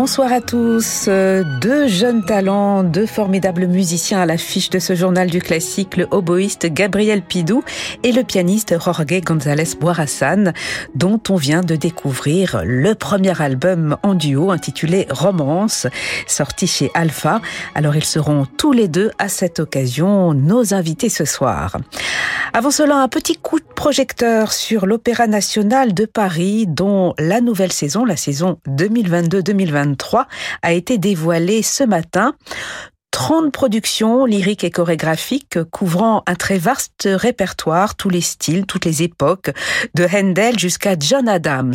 Bonsoir à tous. Deux jeunes talents, deux formidables musiciens à l'affiche de ce journal du classique, le oboïste Gabriel Pidou et le pianiste Jorge González Boirassan, dont on vient de découvrir le premier album en duo intitulé Romance, sorti chez Alpha. Alors ils seront tous les deux à cette occasion nos invités ce soir. Avant cela, un petit coup de projecteur sur l'Opéra national de Paris, dont la nouvelle saison, la saison 2022-2023, a été dévoilée ce matin. 30 productions lyriques et chorégraphiques couvrant un très vaste répertoire, tous les styles, toutes les époques, de Handel jusqu'à John Adams.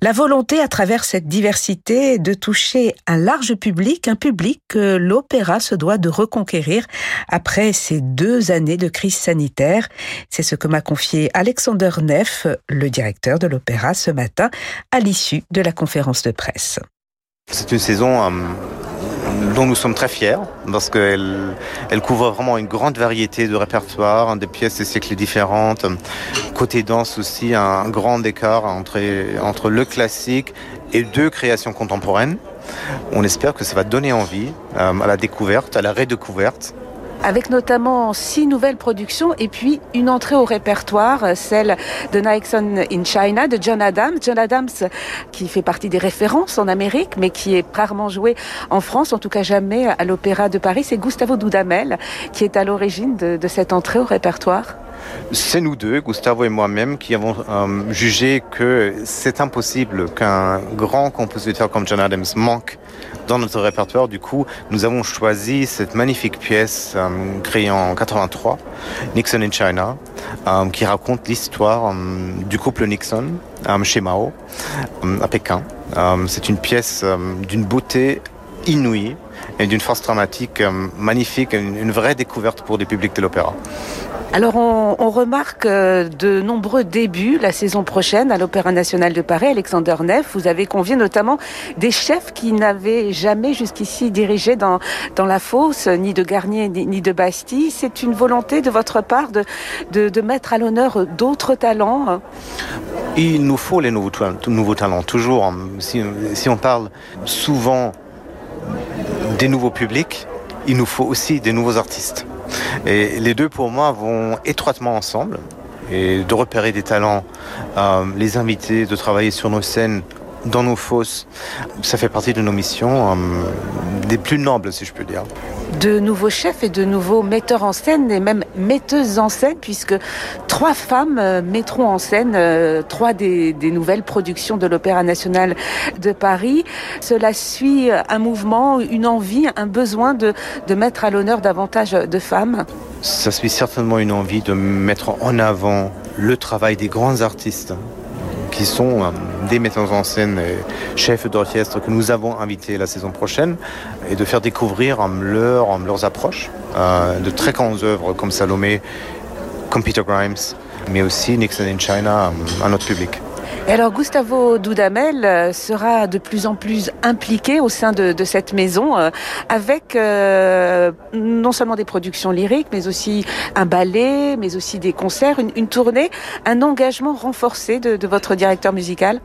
La volonté à travers cette diversité de toucher un large public, un public que l'opéra se doit de reconquérir après ces deux années de crise sanitaire. C'est ce que m'a confié Alexander Neff, le directeur de l'opéra, ce matin, à l'issue de la conférence de presse. C'est une saison euh, dont nous sommes très fiers parce qu'elle elle couvre vraiment une grande variété de répertoires, des pièces de siècles différentes. Côté danse aussi, un grand écart entre, entre le classique et deux créations contemporaines. On espère que ça va donner envie euh, à la découverte, à la redécouverte avec notamment six nouvelles productions et puis une entrée au répertoire, celle de Nixon in China de John Adams. John Adams qui fait partie des références en Amérique mais qui est rarement joué en France, en tout cas jamais à l'Opéra de Paris. C'est Gustavo Dudamel qui est à l'origine de, de cette entrée au répertoire. C'est nous deux, Gustavo et moi-même, qui avons euh, jugé que c'est impossible qu'un grand compositeur comme John Adams manque dans notre répertoire. Du coup, nous avons choisi cette magnifique pièce euh, créée en 83, Nixon in China, euh, qui raconte l'histoire du couple Nixon chez Mao à Pékin. C'est une pièce d'une beauté inouïe et d'une force dramatique magnifique, une, une vraie découverte pour le public de l'opéra. Alors on, remarque de nombreux débuts la saison prochaine à l'Opéra national de Paris. Alexander Neff, vous avez convié notamment des chefs qui n'avaient jamais jusqu'ici dirigé dans, la fosse, ni de Garnier ni, de Bastille. C'est une volonté de votre part de, mettre à l'honneur d'autres talents Il nous faut les nouveaux, talents, toujours. Si on parle souvent des nouveaux publics, il nous faut aussi des nouveaux artistes. Et les deux, pour moi, vont étroitement ensemble. Et de repérer des talents, euh, les inviter, de travailler sur nos scènes, dans nos fosses, ça fait partie de nos missions, euh, des plus nobles, si je peux dire. De nouveaux chefs et de nouveaux metteurs en scène, et même metteuses en scène, puisque trois femmes euh, mettront en scène euh, trois des, des, nouvelles productions de l'Opéra national de Paris. Cela suit un mouvement, une envie, un besoin de, de mettre à l'honneur davantage de femmes Ça suit certainement une envie de mettre en avant le travail des grands artistes qui sont euh, des metteurs en scène et chefs d'orchestre que nous avons invités la saison prochaine et de faire découvrir euh, leur, leurs approches euh, de très grandes œuvres comme Salomé, comme Peter Grimes, mais aussi Nixon in China à notre public. Alors Gustavo Dudamel sera de plus en plus impliqué au sein de, cette maison euh, avec euh, non seulement des productions lyriques mais aussi un ballet, mais aussi des concerts, une, tournée, un engagement renforcé de, votre directeur musical?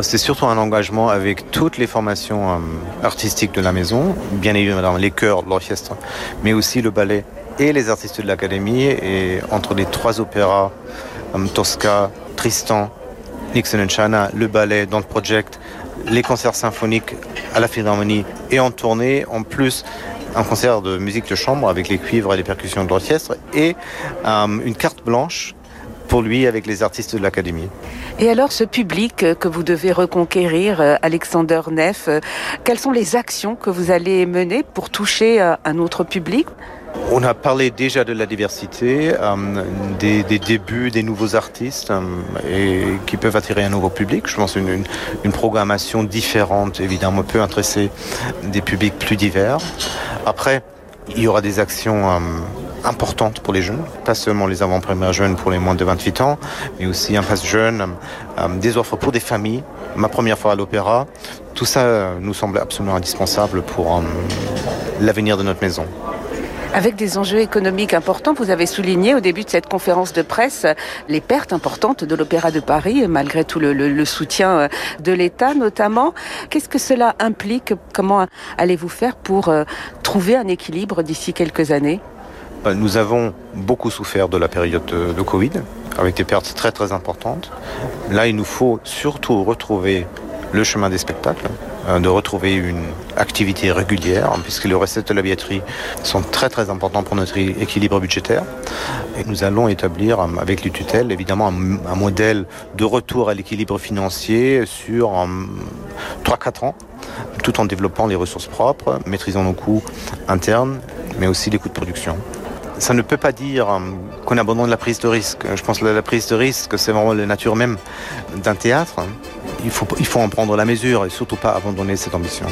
C'est surtout un engagement avec toutes les formations euh, artistiques de la maison, bien évidemment les chœurs, l'orchestre, mais aussi le ballet et les artistes de l'académie et entre les trois opéras, euh, Tosca, Tristan, Nixon and China, le ballet dans le project, les concerts symphoniques à la Philharmonie et en tournée, en plus un concert de musique de chambre avec les cuivres et les percussions de l'orchestre et euh, une carte blanche pour lui avec les artistes de l'académie. Et alors ce public que vous devez reconquérir, Alexander Neff, quelles sont les actions que vous allez mener pour toucher un autre public? On a parlé déjà de la diversité, euh, des, débuts des nouveaux artistes euh, qui peuvent attirer un nouveau public. Je pense une, programmation différente, évidemment, peut intéresser des publics plus divers. Après, il y aura des actions euh, importantes pour les jeunes, pas seulement les avant-premières jeunes pour les moins de 28 ans, mais aussi un passe jeune, des offres pour des familles, ma première fois à l'opéra. Tout ça nous semble absolument indispensable pour l'avenir de notre maison. Avec des enjeux économiques importants, vous avez souligné au début de cette conférence de presse les pertes importantes de l'Opéra de Paris, malgré tout le, soutien de l'État notamment. Qu'est-ce que cela implique? Comment allez-vous faire pour trouver un équilibre d'ici quelques années? Nous avons beaucoup souffert de la période de, Covid, avec des pertes très très importantes. Là, il nous faut surtout retrouver le chemin des spectacles, euh, de retrouver une activité régulière, puisque les recettes de la billetterie sont très très importantes pour notre équilibre budgétaire. Et nous allons établir, euh, avec les tutelles, évidemment, un, modèle de retour à l'équilibre financier sur 3-4 ans, tout en développant les ressources propres, maîtrisant nos coûts internes, mais aussi les coûts de production ça ne peut pas dire euh, qu'on abandonne la prise de risque. Je pense que la prise de risque, c'est vraiment la nature même d'un théâtre. Il faut, en prendre la mesure et surtout pas abandonner cette ambition.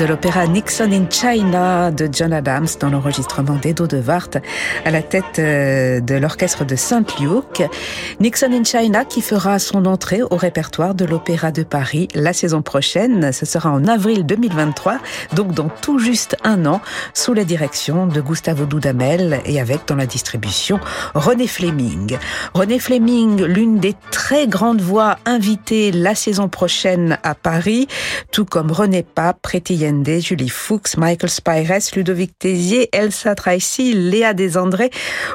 De l'opéra Nixon in China de John Adams dans l'enregistrement d'Edo de Wart à la tête euh, de l'orchestre de Saint Luke. Nixon in China qui fera son entrée au répertoire de l'Opéra de Paris la saison prochaine. Ce sera en avril 2023, donc dans tout juste un an, sous la direction de Gustavo Dudamel et avec dans la distribution René Fleming. René Fleming, l'une des très grandes voix invitées la saison prochaine à Paris, tout comme René Pape, Julie Fuchs, Michael Spires, Ludovic Tézier, Elsa Tracy, Léa Desandré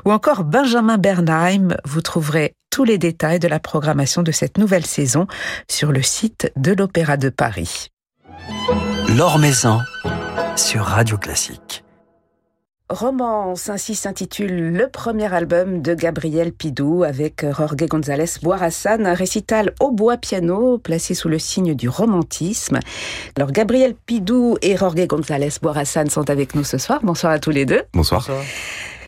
ou encore Benjamin Bernheim. Vous trouverez tous les détails de la programmation de cette nouvelle saison sur le site de l'Opéra de Paris. L'Or Maison sur Radio Classique. Romance, ainsi s'intitule le premier album de Gabriel Pidou avec Jorge González Boirassan, un récital au bois piano placé sous le signe du romantisme. Alors Gabriel Pidou et Jorge González Boirassan sont avec nous ce soir. Bonsoir à tous les deux. Bonsoir.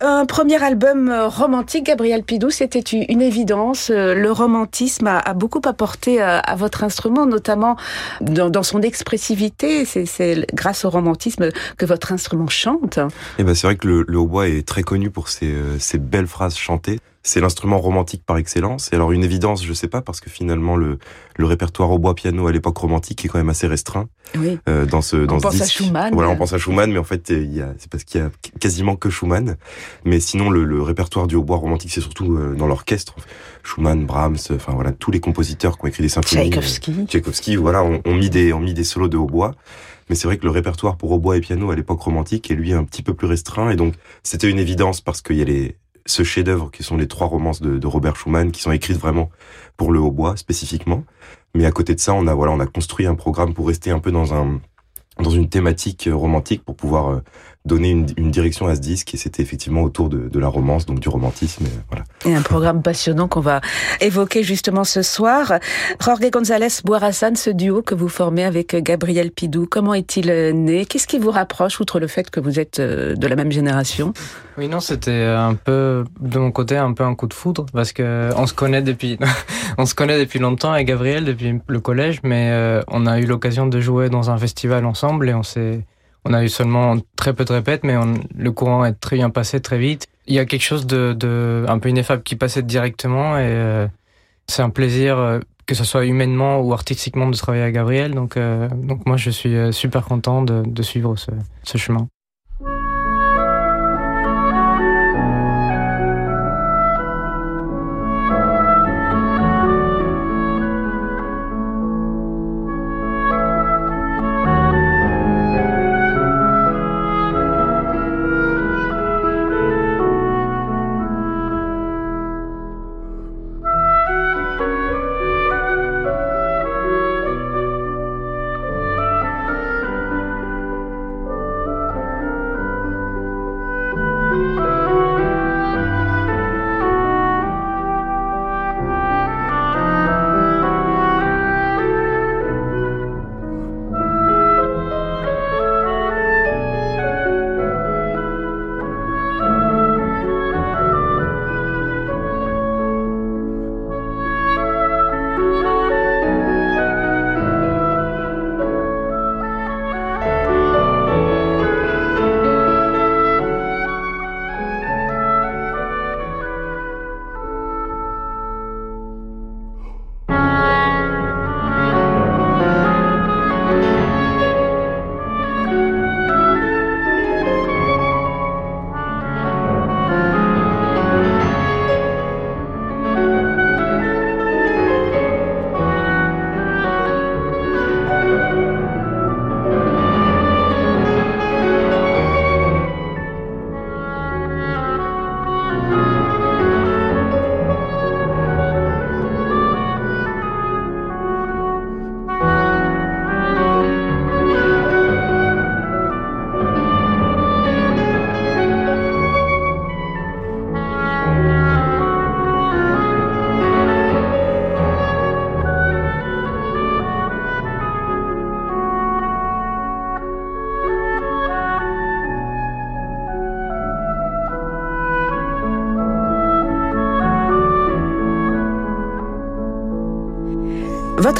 Un premier album euh, romantique, Gabriel Pidou, c'était une évidence. Euh, le romantisme a, beaucoup apporté euh, à, votre instrument, notamment dans, son expressivité. C'est grâce au romantisme que votre instrument chante. Eh ben, c'est vrai que le, hautbois est très connu pour ses belles phrases chantées c'est l'instrument romantique par excellence. Et alors une évidence, je sais pas, parce que finalement le, le répertoire au bois piano à l'époque romantique est quand même assez restreint. Oui. Euh, dans ce dans on pense à Schumann. Voilà, on pense à Schumann, mais en fait il y a, c'est parce qu'il y a quasiment que Schumann. Mais sinon le, le répertoire du hautbois romantique, c'est surtout euh, dans l'orchestre. Schumann, Brahms, enfin voilà, tous les compositeurs qui ont écrit des symphonies. Tchaïkovski. Euh, Tchaïkovski, voilà, ont, ont, mis des ont mis des solos de hautbois. Mais c'est vrai que le répertoire pour hautbois et piano à l'époque romantique est lui un petit peu plus restreint. Et donc c'était une évidence parce qu'il y a les ce chef-d'œuvre qui sont les trois romances de, Robert Schumann qui sont écrites vraiment pour le hautbois spécifiquement. Mais à côté de ça, on a voilà, on a construit un programme pour rester un peu dans un dans une thématique romantique pour pouvoir euh, donner une, une, direction à ce disque et c'était effectivement autour de, de, la romance, donc du romantisme. Et, voilà. et un programme passionnant qu'on va évoquer justement ce soir. Jorge González Boirassan, ce duo que vous formez avec Gabriel Pidou, comment est-il né? Qu'est-ce qui vous rapproche, outre le fait que vous êtes euh, de la même génération? Oui, non, c'était un peu, de mon côté, un peu un coup de foudre parce que on se connaît depuis, on se connaît depuis longtemps avec Gabriel, depuis le collège, mais euh, on a eu l'occasion de jouer dans un festival ensemble et on s'est on a eu seulement très peu de répètes, mais le courant est très bien passé très vite. il y a quelque chose de, de un peu ineffable qui passait directement et c'est un plaisir que ce soit humainement ou artistiquement de travailler avec Gabriel. Donc, donc moi, je suis super content de, de suivre ce, ce chemin.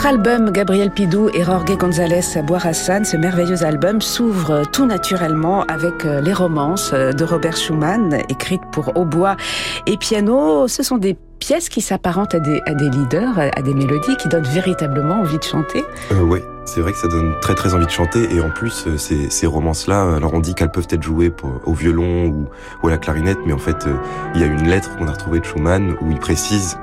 Album, Gabriel Pidou et Jorge González Boirassan, ce merveilleux album, s'ouvre tout naturellement avec euh, les romances euh, de Robert Schumann, écrites pour hautbois et piano. Ce sont des pièces qui s'apparentent à des, à des leaders, à des mélodies qui donnent véritablement envie de chanter. Euh, oui, c'est vrai que ça donne très très envie de chanter et en plus euh, ces, ces romances-là, alors on dit qu'elles peuvent être jouées pour, au violon ou, ou, à la clarinette, mais en fait il y a une lettre qu'on a retrouvée de Schumann où il précise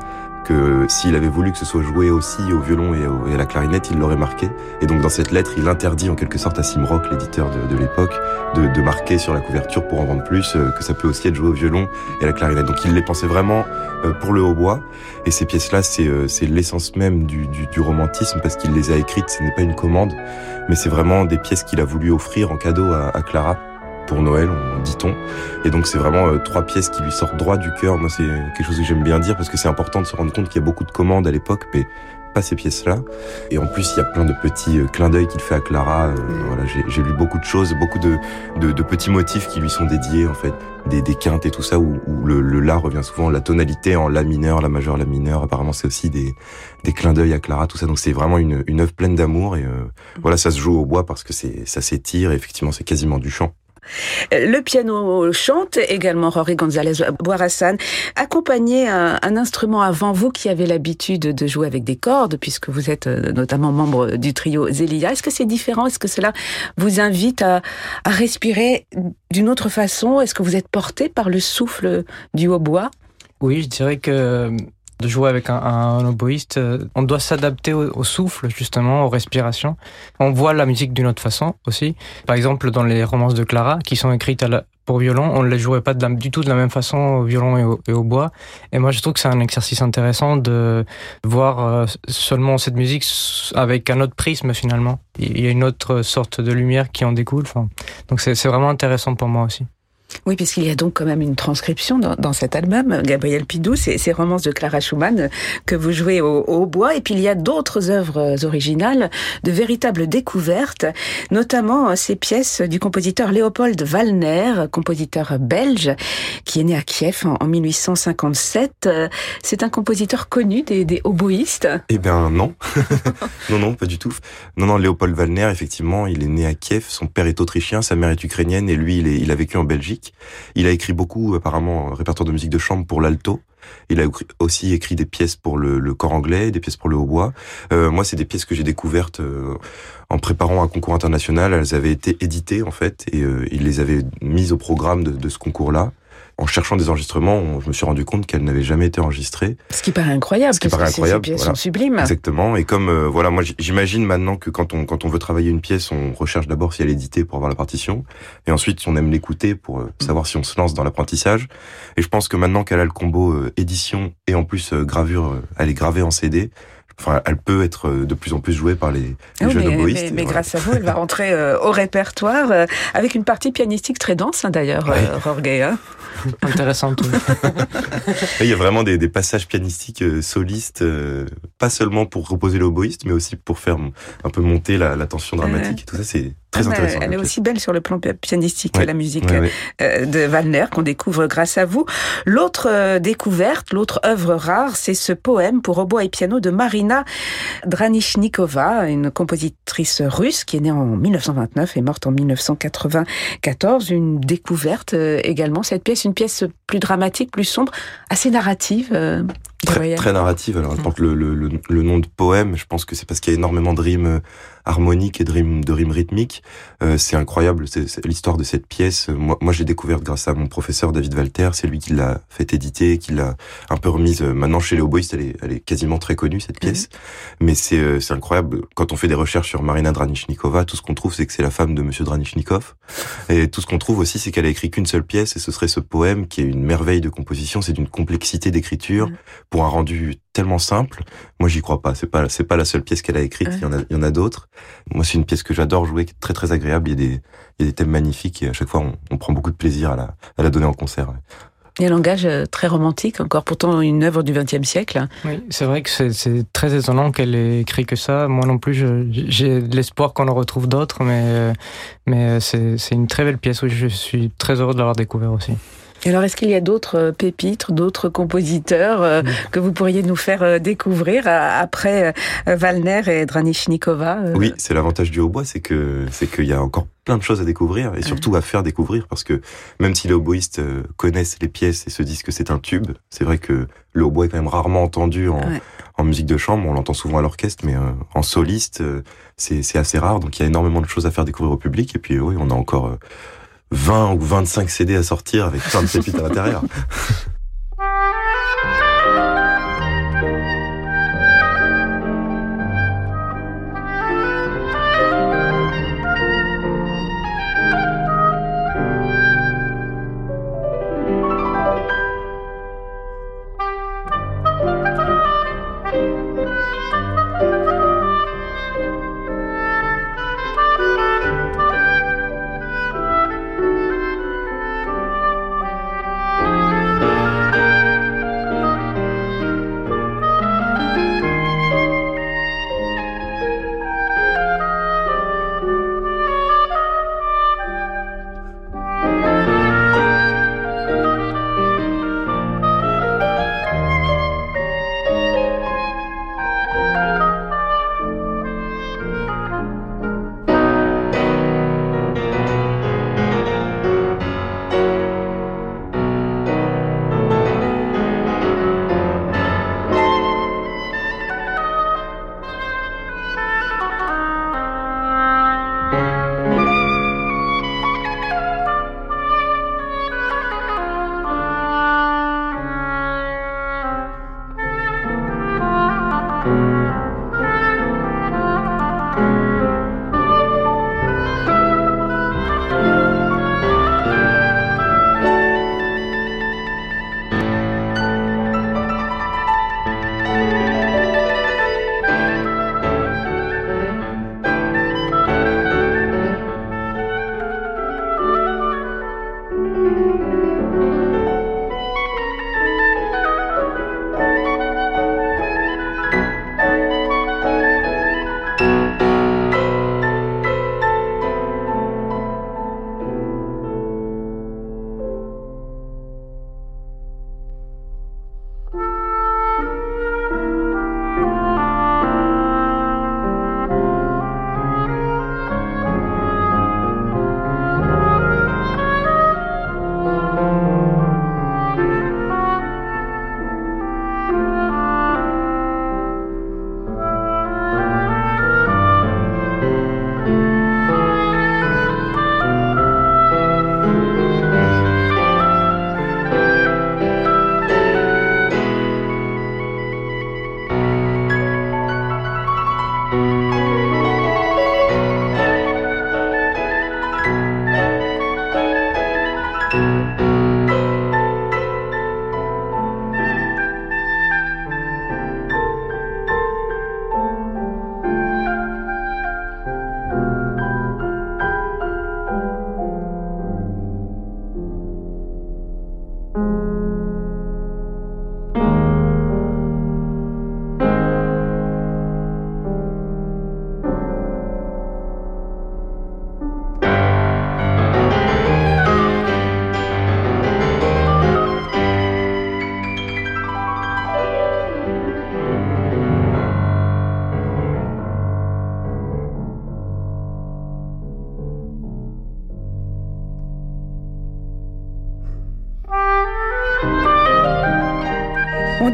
que s'il avait voulu que ce soit joué aussi au violon et, à la clarinette, il l'aurait marqué. Et donc dans cette lettre, il interdit en quelque sorte à Simrock, l'éditeur de, l'époque, de, marquer sur la couverture pour en vendre plus euh, que ça peut aussi être joué au violon et à la clarinette. Donc il les pensait vraiment euh, pour le hautbois. Et ces pièces-là, c'est euh, l'essence même du, romantisme parce qu'il les a écrites. Ce n'est pas une commande, mais c'est vraiment des pièces qu'il a voulu offrir en cadeau à Clara pour Noël, dit-on. Et donc c'est vraiment euh, trois pièces qui lui sortent droit du cœur. Moi c'est quelque chose que j'aime bien dire parce que c'est important de se rendre compte qu'il y a beaucoup de commandes à l'époque, mais pas ces pièces-là. Et en plus, il y a plein de petits euh, clins d'œil qu'il fait à Clara. Euh, voilà, j'ai lu beaucoup de choses, beaucoup de, de, de, petits motifs qui lui sont dédiés, en fait, des, des quintes et tout ça, où, où le, le, la revient souvent, la tonalité en la mineur, la majeure, la mineure. Apparemment, c'est aussi des, des clins d'œil à Clara, tout ça. Donc, c'est vraiment une, une œuvre pleine d'amour. Et euh, voilà, ça se joue au bois parce que c'est ça s'étire. Effectivement, c'est quasiment du chant. Le piano chante également Rory González Boirassan. Accompagner un, un, instrument avant vous qui avez l'habitude de jouer avec des cordes, puisque vous êtes euh, notamment membre du trio Zelia. Est-ce que c'est différent? Est-ce que cela vous invite à, à respirer d'une autre façon? Est-ce que vous êtes porté par le souffle du hautbois? Oui, je dirais que de jouer avec un, un oboïste, on doit s'adapter au, souffle, justement, aux respirations. On voit la musique d'une autre façon aussi. Par exemple, dans les romances de Clara, qui sont écrites pour violon, on ne les jouait pas du tout de la même façon au violon et au, et bois. Et moi, je trouve que c'est un exercice intéressant de voir euh, seulement cette musique avec un autre prisme, finalement. Il y a une autre sorte de lumière qui en découle. Donc c'est vraiment intéressant pour moi aussi. Oui, puisqu'il y a donc quand même une transcription dans, dans cet album, Gabriel Pidou, ces romances de Clara Schumann que vous jouez au, au bois, et puis il y a d'autres œuvres originales, de véritables découvertes, notamment ces pièces du compositeur Léopold Wallner, compositeur belge, qui est né à Kiev en, en 1857. C'est un compositeur connu des, des Eh bien non, non, non, pas du tout. Non, non, Léopold Wallner, effectivement, il est né à Kiev, son père est autrichien, sa mère est ukrainienne, et lui, il a vécu en Belgique. Il a écrit beaucoup, apparemment, répertoire de musique de chambre pour l'alto. Il a aussi écrit des pièces pour le, corps anglais, des pièces pour le hautbois. Euh, moi, c'est des pièces que j'ai découvertes euh, en préparant un concours international. Elles avaient été éditées en fait, et euh, il les avait mises au programme de, de ce concours-là en cherchant des enregistrements, je me suis rendu compte qu'elles n'avaient jamais été enregistrées. Ce qui paraît incroyable, Ce qui parce paraît que incroyable, ces pièces voilà. sont sublimes. Exactement. Et comme euh, voilà, moi j'imagine maintenant que quand on quand on veut travailler une pièce, on recherche d'abord si elle est éditée pour avoir la partition, et ensuite on aime l'écouter pour euh, savoir si on se lance dans l'apprentissage. Et je pense que maintenant qu'elle a le combo euh, édition et en plus gravure, elle est gravée en CD. Enfin, elle peut être euh, de plus en plus jouée par les, les Oh, jeunes mais, oboïstes. mais- et mais voilà. grâce à vous, elle va rentrer euh, au répertoire euh, avec une partie pianistique très dense, hein, d'ailleurs, Ouais. euh, Jorge. hein. Intéressant tout. Et il y a vraiment des, des passages pianistiques euh, solistes, euh, pas seulement pour reposer l'oboïste, mais aussi pour faire un peu monter la, la tension dramatique. Et tout ça, c'est très mais intéressant. Elle est aussi belle sur le plan pi- pianistique, Ouais. la musique Ouais, ouais. euh, de Wagner qu'on découvre grâce à vous. L'autre euh, découverte, l'autre œuvre rare, c'est ce poème pour hautbois et piano de Marina Dranishnikova, une compositrice russe qui est née en 1929 et morte en 1994. Une découverte euh, également, cette pièce, une pièce plus dramatique, plus sombre, assez narrative. Très, narrative. Alors, porte le, le, le, le nom de poème, je pense que c'est parce qu'il y a énormément de rimes euh, harmoniques et de rimes, de rimes rythmiques. Euh, c'est incroyable, c'est l'histoire de cette pièce. Moi, moi j'ai découvert grâce à mon professeur David Walter. C'est lui qui l'a fait éditer, qui l'a un peu remise. euh, Maintenant, chez les oboïstes, elle est, elle est quasiment très connue, cette pièce. Mais c'est euh, c'est incroyable. Quand on fait des recherches sur Marina Dranishnikova, tout ce qu'on trouve, c'est que c'est la femme de Monsieur Dranishnikov. Et tout ce qu'on trouve aussi, c'est qu'elle a écrit qu'une seule pièce, et ce serait ce poème qui est une merveille de composition. C'est d'une complexité d'écriture Mhm. Pour un rendu tellement simple. Moi, j'y crois pas. C'est pas, c'est pas la seule pièce qu'elle a écrite. Ouais. Il y en a, il y en a d'autres. Moi, c'est une pièce que j'adore jouer, qui est très très agréable. Il y a des, il y a des thèmes magnifiques et à chaque fois, on, on prend beaucoup de plaisir à la, à la donner en concert. ouais. Et un langage euh, très romantique, encore pourtant une œuvre du XXe siècle. Oui, c'est vrai que c'est- très étonnant qu'elle ait écrit que ça. Moi non plus, j'ai de l'espoir qu'on en retrouve d'autres, mais, euh, mais euh, c'est c'est une très belle pièce. Oui, je suis très heureux de l'avoir découvert aussi. Et alors, est-ce qu'il y a d'autres euh, pépites, d'autres compositeurs euh, que vous pourriez nous faire euh, découvrir euh, après euh, Wallner et Dranishnikova euh, Oui, c'est l'avantage du hautbois, c'est que c'est qu'il y a encore plein de choses à découvrir et surtout à faire découvrir parce que même si les hautboistes euh, connaissent les pièces et se disent que c'est un tube, c'est vrai que le hautbois est quand même rarement entendu en, Ouais. en musique de chambre. On l'entend souvent à l'orchestre, mais euh, en soliste, euh, c'est c'est assez rare. Donc il y a énormément de choses à faire découvrir au public. Et puis oui, on a encore euh, 20 ou 25 CD à sortir avec plein de pépites à l'intérieur.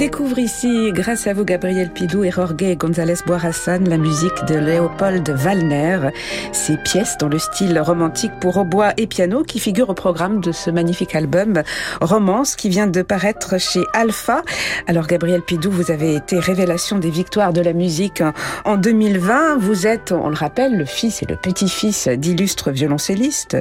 découvre ici, grâce à vous, Gabriel Pidou et Jorge González Boirassan, la musique de Léopold Wallner. Ces pièces dans le style romantique pour hautbois et piano qui figurent au programme de ce magnifique album Romance qui vient de paraître chez Alpha. Alors, Gabriel Pidou, vous avez été révélation des victoires de la musique en 2020. Vous êtes, on le rappelle, le fils et le petit-fils d'illustres violoncellistes,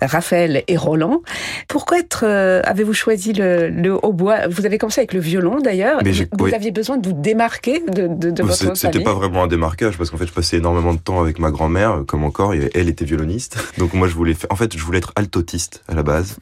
Raphaël et Roland. Pourquoi être, euh, avez-vous choisi le, le hautbois? Vous avez commencé avec le violon d'ailleurs. Vous aviez besoin de vous démarquer de, de, de votre famille C'était pas vraiment un démarquage parce qu'en fait, je passais énormément de temps avec ma grand-mère, comme encore, et elle était violoniste. Donc moi, je voulais, faire... en fait, je voulais être altotiste à la base,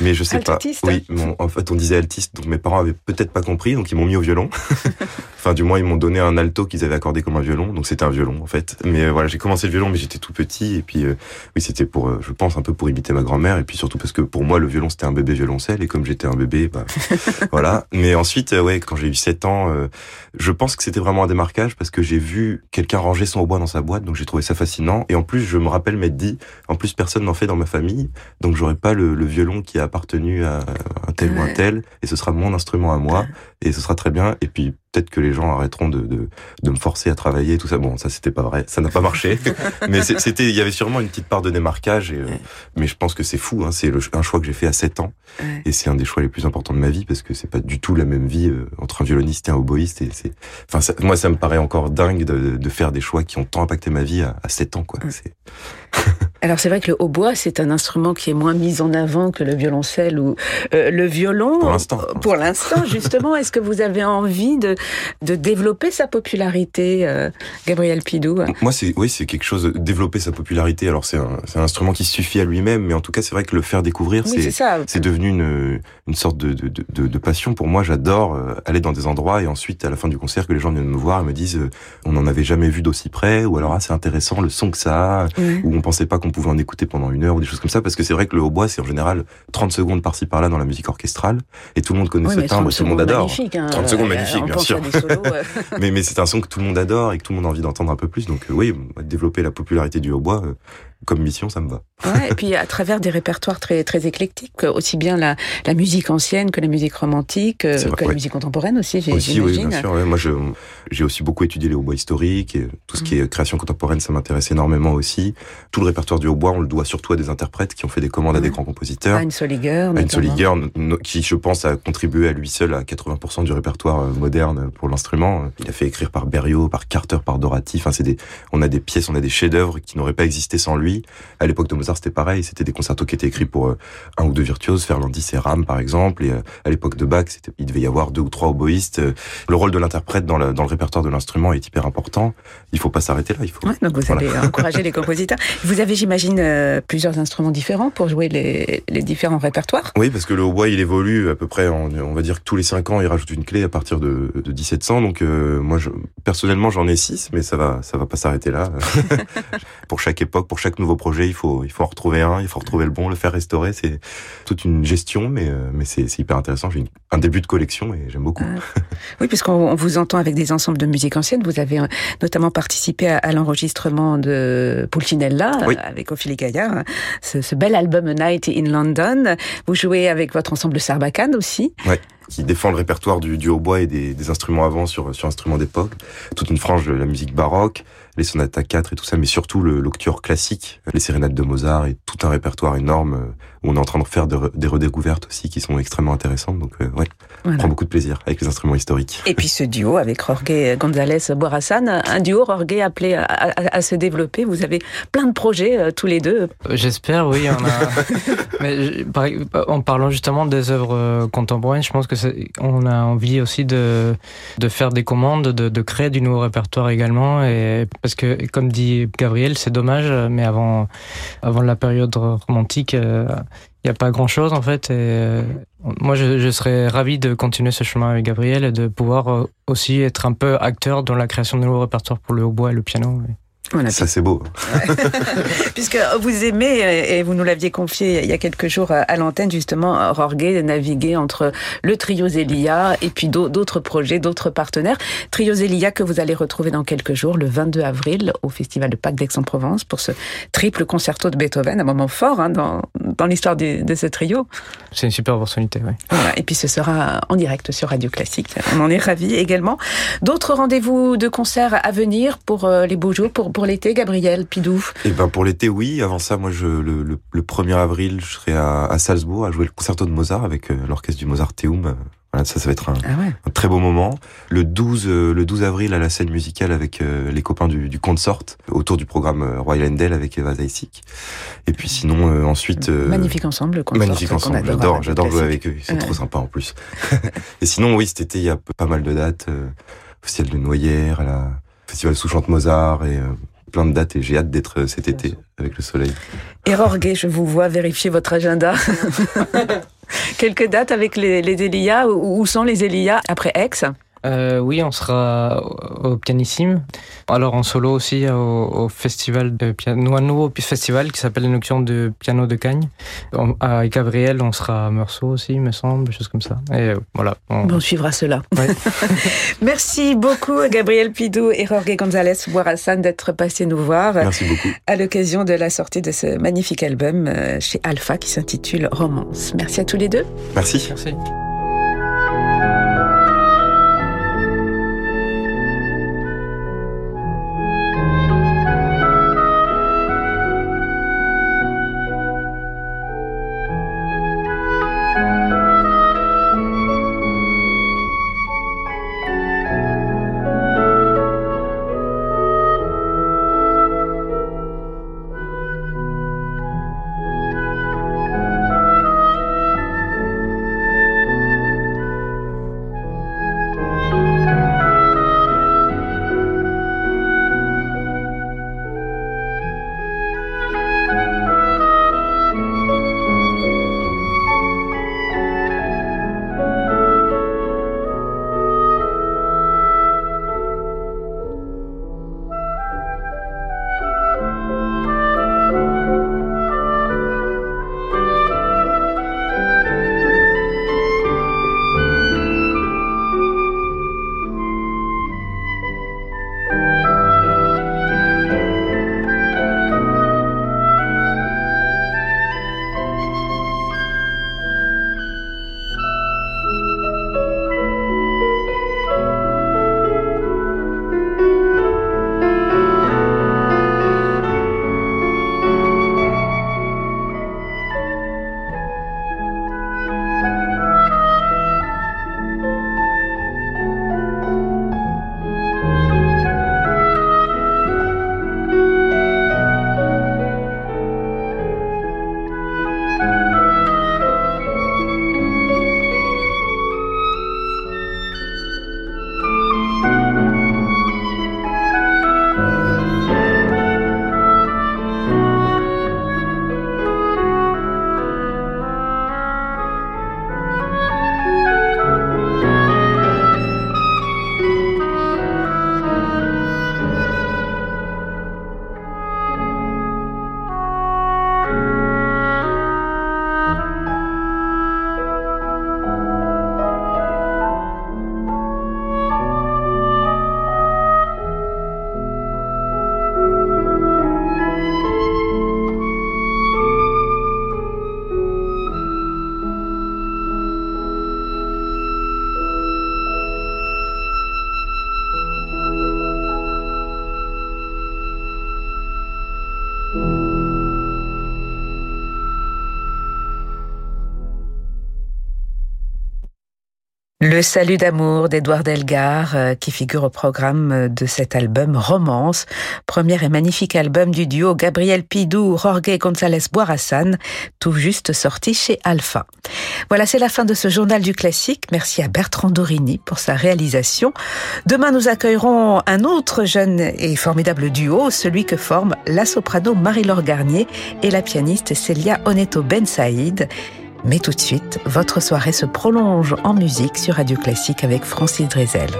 mais je sais altotiste. pas. Oui, en fait, on disait altiste, donc mes parents avaient peut-être pas compris, donc ils m'ont mis au violon. enfin, du moins, ils m'ont donné un alto qu'ils avaient accordé comme un violon, donc c'était un violon en fait. Mais voilà, j'ai commencé le violon, mais j'étais tout petit, et puis euh, oui, c'était pour, euh, je pense, un peu pour imiter ma grand-mère, et puis surtout parce que pour moi, le violon c'était un bébé violoncelle, et comme j'étais un bébé, bah voilà. Mais ensuite, ouais, quand j'ai eu 7 ans, je pense que c'était vraiment un démarquage parce que j'ai vu quelqu'un ranger son hautbois dans sa boîte, donc j'ai trouvé ça fascinant. Et en plus, je me rappelle m'être dit, en plus personne n'en fait dans ma famille, donc j'aurais pas le, le, violon qui a appartenu à un tel ou un tel, et ce sera mon instrument à moi, et ce sera très bien. Et puis peut-être que les gens arrêteront de, de, de, me forcer à travailler, tout ça. Bon, ça c'était pas vrai, ça n'a pas marché. mais c'était, il y avait sûrement une petite part de démarquage. Et, euh, mais je pense que c'est fou. Hein, c'est un choix que j'ai fait à 7 ans, ouais. et c'est un des choix les plus importants de ma vie parce que c'est pas du tout la même vie euh, entre un violoniste et un oboïste. Et c'est, enfin, ça, moi, ça me paraît encore dingue de, de, faire des choix qui ont tant impacté ma vie à, à 7 ans, quoi. alors c'est vrai que le hautbois c'est un instrument qui est moins mis en avant que le violoncelle ou euh, le violon. Pour l'instant. Pour l'instant justement, est-ce que vous avez envie de de développer sa popularité, euh, Gabriel Pidou? Moi c'est oui c'est quelque chose développer sa popularité. Alors c'est un, un instrument qui suffit à lui-même, mais en tout cas c'est vrai que le faire découvrir oui, c'est c'est devenu une une sorte de de, de, de passion pour moi. J'adore euh, aller dans des endroits et ensuite à la fin du concert que les gens viennent me voir et me disent on n'en avait jamais vu d'aussi près ou alors ah, c'est intéressant le son que ça a ou on pensait pas qu'on pouvait en écouter pendant une heure ou des choses comme ça parce que c'est vrai que le hautbois c'est en général 30 secondes par-ci par-là dans la musique orchestrale et tout le monde connaît oui, ce timbre tout le monde adore. hein, 30 secondes magnifique bien sûr. solos, ouais. mais mais c'est un son que tout le monde adore et que tout le monde a envie d'entendre un peu plus donc euh, oui développer la popularité du hautbois euh, comme mission, ça me va. Ouais, et puis à travers des répertoires très très éclectiques, aussi bien la, la musique ancienne que la musique romantique, vrai, que ouais. la musique contemporaine aussi. Aussi, oui, bien sûr. Ouais. Moi, j'ai aussi beaucoup étudié les hautbois historiques et tout ce qui est création contemporaine, ça m'intéresse énormément aussi. Tout le répertoire du hautbois, on le doit surtout à des interprètes qui ont fait des commandes à des grands compositeurs. À Soliger, à une Soliger, qui, je pense, a contribué à lui seul à 80% du répertoire euh, moderne pour l'instrument. Il a fait écrire par Berriot, par Carter, par Dorati. Enfin, c'est des, on a des pièces, on a des chefs-d'œuvre qui n'auraient pas existé sans lui. À l'époque de Mozart, c'était pareil. C'était des concertos qui étaient écrits pour euh, un ou deux virtuoses, Ferlandis et Ram, par exemple. Et euh, à l'époque de Bach, il devait y avoir deux ou trois oboïstes. Le rôle de l'interprète dans, dans, le répertoire de l'instrument est hyper important. Il faut pas s'arrêter là. Il faut. Ouais, donc vous voilà. allez encourager les compositeurs. Vous avez, j'imagine, euh, plusieurs instruments différents pour jouer les, les, différents répertoires. Oui, parce que le hautbois, il évolue à peu près. On va dire que tous les cinq ans, il rajoute une clé à partir de, de 1700. Donc euh, moi, je, personnellement, j'en ai six, mais ça va, ça va pas s'arrêter là. pour chaque époque, pour chaque nouveau projet, il faut, il faut en retrouver un, il faut retrouver le bon, le faire restaurer. C'est toute une gestion, mais, euh, mais c'est hyper intéressant. J'ai un début de collection et j'aime beaucoup. Ah. Oui, puisqu'on vous entend avec des ensembles de musique ancienne. Vous avez notamment participé à, à l'enregistrement de Pulcinella oui. avec Ophélie Gaillard, hein. ce, ce, bel album A Night in London. Vous jouez avec votre ensemble Sarbacane aussi. Ouais. Qui défend le répertoire du, du hautbois et des, des instruments avant sur, sur instruments d'époque. Toute une frange de la musique baroque, les sonates à quatre et tout ça, mais surtout le l'octuor classique, les sérénates de Mozart et tout un répertoire énorme euh, où on est en train de faire des redécouvertes aussi qui sont extrêmement intéressantes. Donc euh, ouais, voilà. on prend beaucoup de plaisir avec les instruments historiques. Et puis ce duo avec Jorge González Boirassan, un duo Jorge appelé à, à, à, se développer. Vous avez plein de projets euh, tous les deux. J'espère, oui. On a... mais en parlant justement des œuvres contemporaines, je pense que on a envie aussi de faire des commandes, de, créer du nouveau répertoire également et parce que, comme dit Gabriel, c'est dommage, mais avant, avant la période romantique, il euh, n'y a pas grand chose en fait. Euh, moi, je, je, serais ravi de continuer ce chemin avec Gabriel et de pouvoir euh, aussi être un peu acteur dans la création de nouveaux répertoires pour le hautbois et le piano. Voilà. Ça, c'est beau. Puisque vous aimez, et vous nous l'aviez confié il y a quelques jours à l'antenne, justement, Jorge, naviguer entre le trio Zélia et puis d'autres projets, d'autres partenaires. Trio Zélia que vous allez retrouver dans quelques jours, le 22 avril, au Festival de Pâques d'Aix-en-Provence, pour ce triple concerto de Beethoven, un moment fort hein, dans, dans l'histoire de ce trio. C'est une super opportunité, oui. Voilà. Et puis ce sera en direct sur Radio Classique. On en est ravis également. D'autres rendez-vous de concerts à venir pour les beaux jours, pour, pour l'été, Gabriel Pidou? Eh ben pour l'été, oui. Avant ça, moi, je, le, le, le 1er avril, je serai à, à, Salzbourg à jouer le concerto de Mozart avec euh, l'orchestre du Mozarteum. Voilà, ça, ça va être un, ah ouais. un, très beau moment. Le 12, euh, le 12 avril, à la scène musicale avec euh, les copains du, du Consort, autour du programme euh, Royal Endel avec Eva Zaisik. Et puis sinon, euh, ensuite... magnifique ensemble, le Consort. Magnifique ensemble, j'adore, j'adore jouer avec eux. Ouais. trop sympas en plus. Et sinon, oui, cet été, il y a pas mal de dates. Festival de Noyères, à la Festival sous chante Mozart et plein de dates et j'ai hâte d'être cet été avec le soleil. Et Rorgue, je vous vois vérifier votre agenda. Quelques dates avec les, les Elia. Où sont les Elia après Aix? Euh, oui, on sera au Pianissime. Alors en solo aussi au, au festival de piano, un nouveau festival qui s'appelle les Nocturnes de piano de Cagnes. Avec Gabriel, on sera à Meursault aussi, me semble, choses comme ça. Et euh, voilà. On, on suivra cela. Ouais. Merci beaucoup Gabriel Pidou et Jorge González Boirassan d'être passés nous voir. Merci beaucoup. À l'occasion de la sortie de ce magnifique album chez Alpha qui s'intitule Romance. Merci à tous les deux. Merci. Merci. Le salut d'amour d'Edouard Delgar euh, qui figure au programme de cet album Romance, premier et magnifique album du duo Gabriel Pidou, Jorge González Boirassan, tout juste sorti chez Alpha. Voilà, c'est la fin de ce journal du classique. Merci à Bertrand Dorini pour sa réalisation. Demain, nous accueillerons un autre jeune et formidable duo, celui que forment la soprano Marie-Laure Garnier et la pianiste Célia Oneto Ben Saïd. Mais tout de suite, votre soirée se prolonge en musique sur Radio Classique avec Francis Drezel.